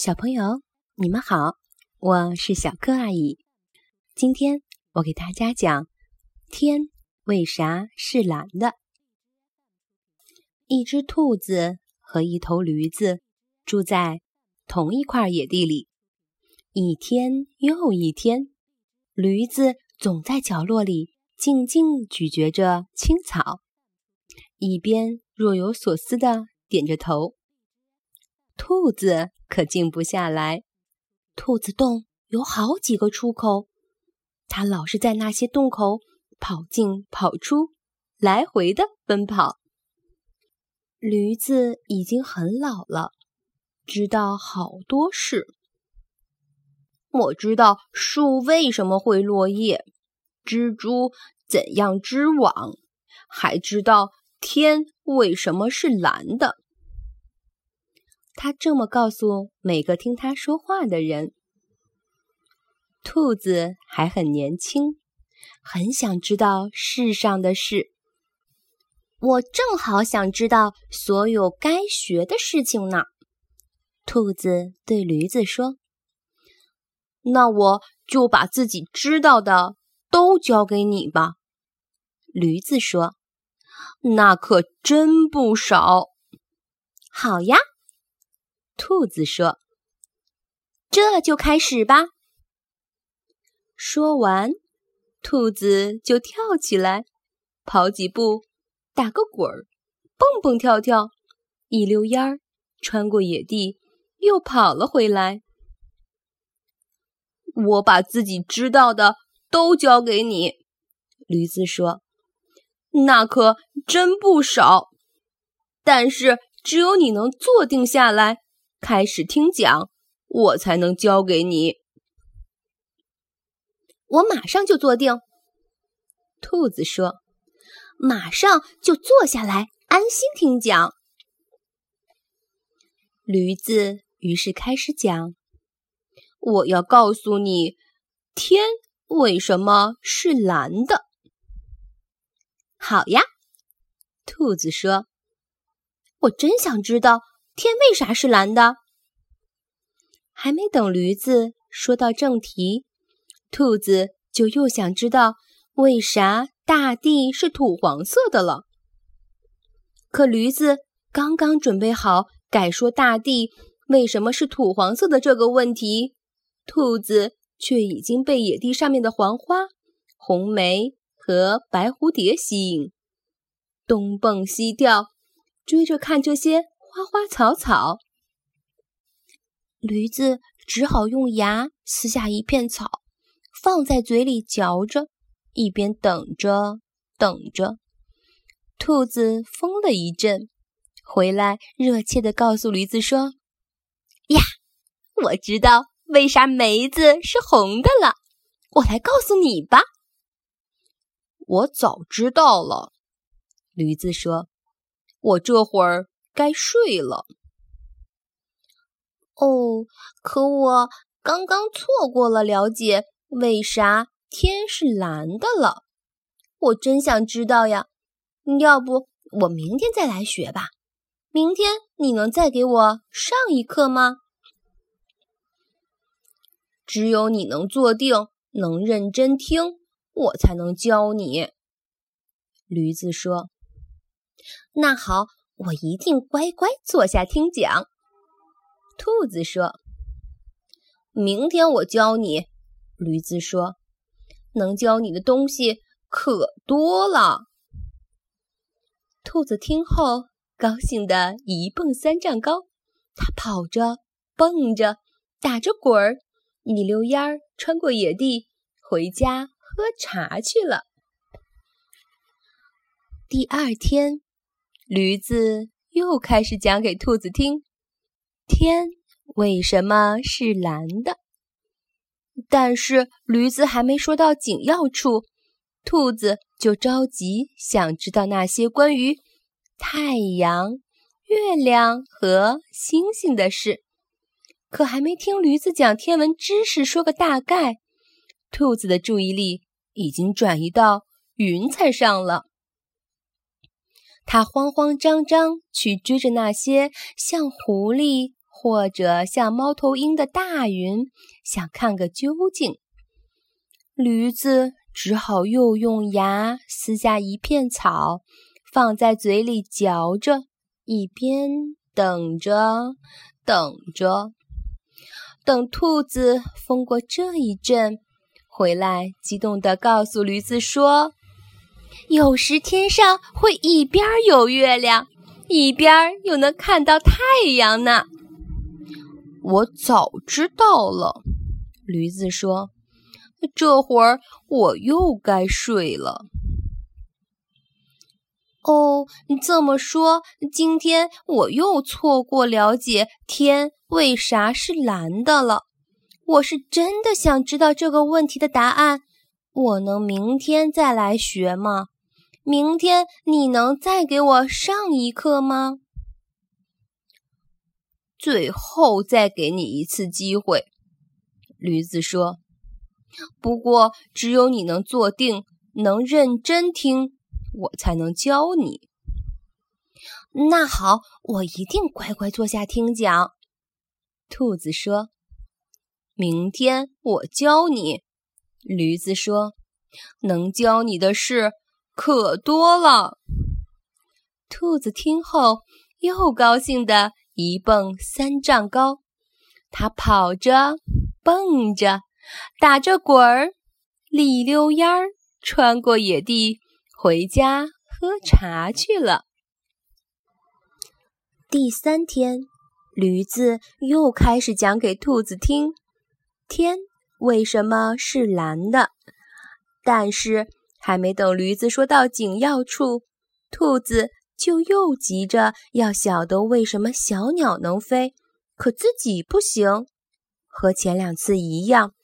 小朋友，你们好，我是小柯阿姨。今天我给大家讲天为啥是蓝的。一只兔子和一头驴子住在同一块野地里，一天又一天，驴子总在角落里静静咀嚼着青草，一边若有所思的点着头。兔子。可静不下来。兔子洞有好几个出口，它老是在那些洞口跑进跑出，来回的奔跑。驴子已经很老了，知道好多事。我知道树为什么会落叶，蜘蛛怎样织网，还知道天为什么是蓝的。他这么告诉每个听他说话的人。兔子还很年轻，很想知道世上的事。我正好想知道所有该学的事情呢。兔子对驴子说：“那我就把自己知道的都交给你吧。”驴子说：“那可真不少。”好呀。兔子说：“这就开始吧。”说完，兔子就跳起来，跑几步，打个滚儿，蹦蹦跳跳，一溜烟儿穿过野地，又跑了回来。我把自己知道的都交给你，驴子说：“那可真不少，但是只有你能坐定下来。”开始听讲，我才能教给你。我马上就坐定。兔子说：“马上就坐下来，安心听讲。”驴子于是开始讲：“我要告诉你，天为什么是蓝的。”好呀，兔子说：“我真想知道。”天为啥是蓝的？还没等驴子说到正题，兔子就又想知道为啥大地是土黄色的了。可驴子刚刚准备好改说大地为什么是土黄色的这个问题，兔子却已经被野地上面的黄花、红梅和白蝴蝶吸引，东蹦西跳，追着看这些。花花草草，驴子只好用牙撕下一片草，放在嘴里嚼着，一边等着等着。兔子疯了一阵，回来热切地告诉驴子说：“呀，我知道为啥梅子是红的了，我来告诉你吧。”我早知道了，驴子说：“我这会儿。”该睡了。哦，可我刚刚错过了了解为啥天是蓝的了。我真想知道呀！要不我明天再来学吧？明天你能再给我上一课吗？只有你能坐定，能认真听，我才能教你。驴子说：“那好。”我一定乖乖坐下听讲。兔子说：“明天我教你。”驴子说：“能教你的东西可多了。”兔子听后高兴得一蹦三丈高，它跑着、蹦着、打着滚儿，一溜烟儿穿过野地，回家喝茶去了。第二天。驴子又开始讲给兔子听：天为什么是蓝的？但是驴子还没说到紧要处，兔子就着急想知道那些关于太阳、月亮和星星的事。可还没听驴子讲天文知识说个大概，兔子的注意力已经转移到云彩上了。他慌慌张张去追着那些像狐狸、或者像猫头鹰的大云，想看个究竟。驴子只好又用牙撕下一片草，放在嘴里嚼着，一边等着，等着，等兔子疯过这一阵，回来激动地告诉驴子说：“有时天上会一边有月亮，一边又能看到太阳呢。”我早知道了，驴子说。这会儿我又该睡了。哦，这么说，今天我又错过了解天为啥是蓝的了。我是真的想知道这个问题的答案。我能明天再来学吗？明天你能再给我上一课吗？最后再给你一次机会，驴子说。不过，只有你能坐定，能认真听，我才能教你。那好，我一定乖乖坐下听讲。兔子说：“明天我教你。”驴子说：“能教你的事可多了。”兔子听后又高兴的一蹦三丈高，它跑着，蹦着。打着滚儿，里溜烟儿，穿过野地，回家喝茶去了。第三天，驴子又开始讲给兔子听：天为什么是蓝的？但是还没等驴子说到紧要处，兔子就又急着要晓得为什么小鸟能飞，可自己不行，和前两次一样。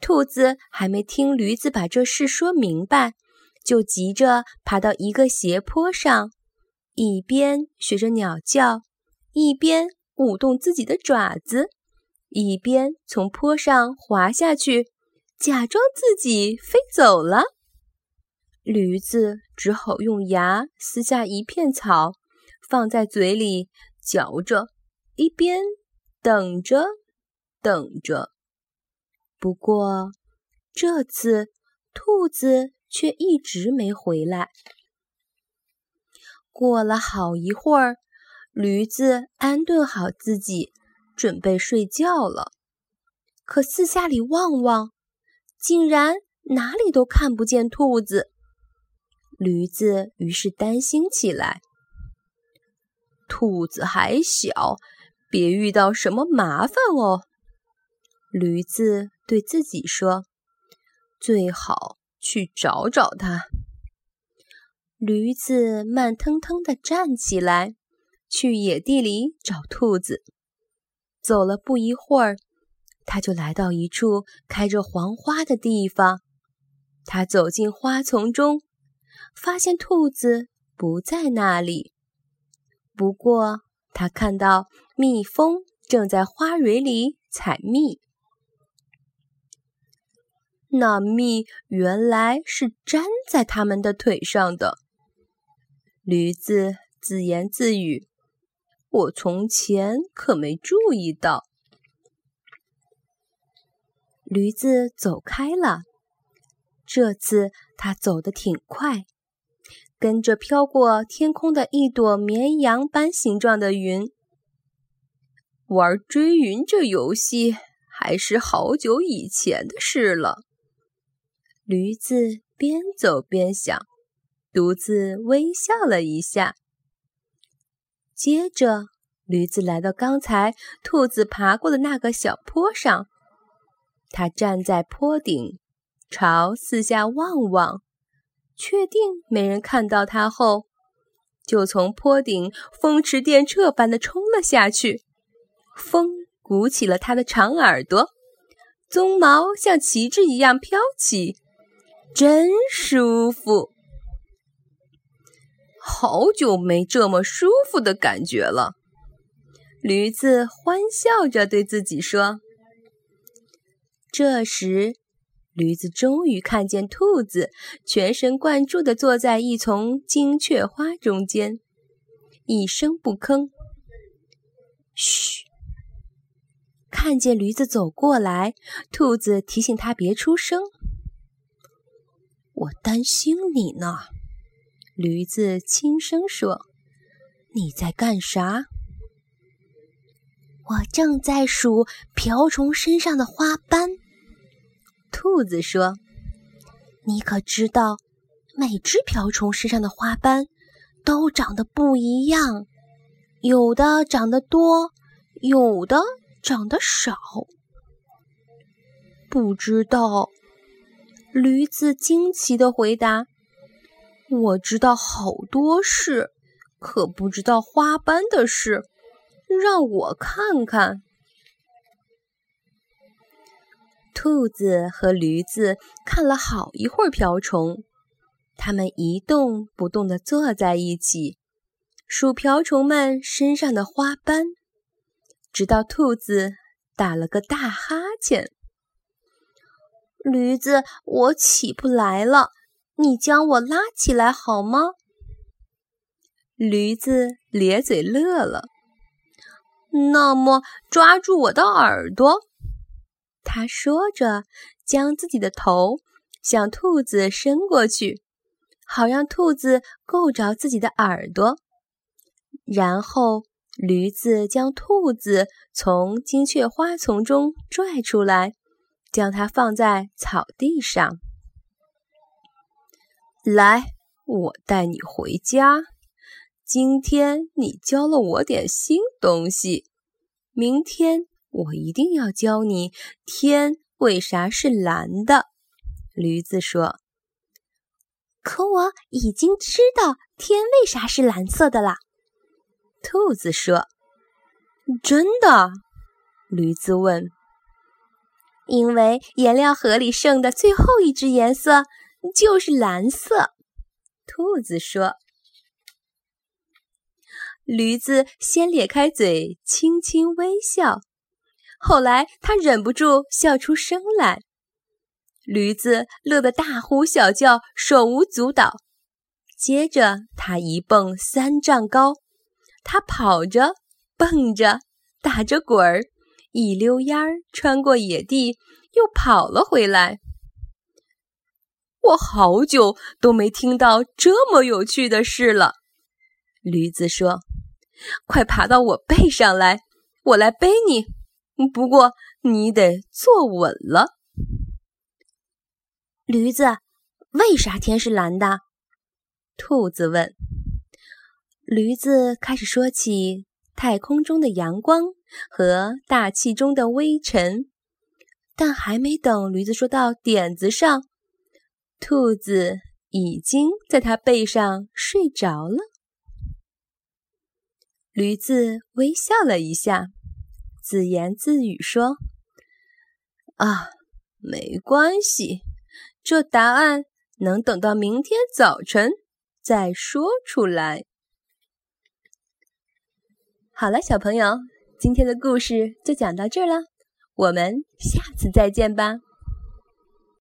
兔子还没听驴子把这事说明白，就急着爬到一个斜坡上，一边学着鸟叫，一边舞动自己的爪子，一边从坡上滑下去，假装自己飞走了。驴子只好用牙撕下一片草，放在嘴里嚼着，一边等着，等着。不过，这次兔子却一直没回来。过了好一会儿，驴子安顿好自己，准备睡觉了。可四下里望望，竟然哪里都看不见兔子。驴子于是担心起来：兔子还小，别遇到什么麻烦哦。驴子。对自己说：“最好去找找它。”驴子慢腾腾地站起来，去野地里找兔子。走了不一会儿，他就来到一处开着黄花的地方。他走进花丛中，发现兔子不在那里。不过，他看到蜜蜂正在花蕊里采蜜。那蜜原来是粘在他们的腿上的。驴子自言自语：“我从前可没注意到。”驴子走开了。这次他走得挺快，跟着飘过天空的一朵绵羊般形状的云。玩追云这游戏还是好久以前的事了。驴子边走边想，独自微笑了一下。接着，驴子来到刚才兔子爬过的那个小坡上。它站在坡顶，朝四下望望，确定没人看到它后，就从坡顶风驰电掣般的冲了下去。风鼓起了它的长耳朵，鬃毛像旗帜一样飘起。真舒服，好久没这么舒服的感觉了。驴子欢笑着对自己说。这时，驴子终于看见兔子全神贯注地坐在一丛金雀花中间，一声不吭。嘘，看见驴子走过来，兔子提醒他别出声。我担心你呢，驴子轻声说：“你在干啥？”我正在数瓢虫身上的花斑。兔子说：“你可知道，每只瓢虫身上的花斑都长得不一样，有的长得多，有的长得少。”不知道，驴子惊奇的回答：“我知道好多事，可不知道花斑的事。让我看看。”兔子和驴子看了好一会儿瓢虫，它们一动不动地坐在一起，数瓢虫们身上的花斑，直到兔子打了个大哈欠。驴子，我起不来了，你将我拉起来好吗？驴子咧嘴乐了。那么，抓住我的耳朵。他说着，将自己的头向兔子伸过去，好让兔子够着自己的耳朵。然后，驴子将兔子从金雀花丛中拽出来，将它放在草地上。来，我带你回家。今天你教了我点新东西，明天。我一定要教你天为啥是蓝的。驴子说：“可我已经知道天为啥是蓝色的啦。”兔子说：“真的？”驴子问。“因为颜料盒里剩的最后一只颜色就是蓝色。”兔子说。驴子先咧开嘴，轻轻微笑。后来，他忍不住笑出声来。驴子乐得大呼小叫，手舞足蹈。接着，他一蹦三丈高，他跑着、蹦着、打着滚儿，一溜烟儿穿过野地，又跑了回来。我好久都没听到这么有趣的事了。驴子说：“快爬到我背上来，我来背你。”不过你得坐稳了。驴子，为啥天是蓝的？兔子问。驴子开始说起太空中的阳光和大气中的微尘，但还没等驴子说到点子上，兔子已经在它背上睡着了。驴子微笑了一下。自言自语说：“啊，没关系，这答案能等到明天早晨再说出来。”好了，小朋友，今天的故事就讲到这儿了，我们下次再见吧。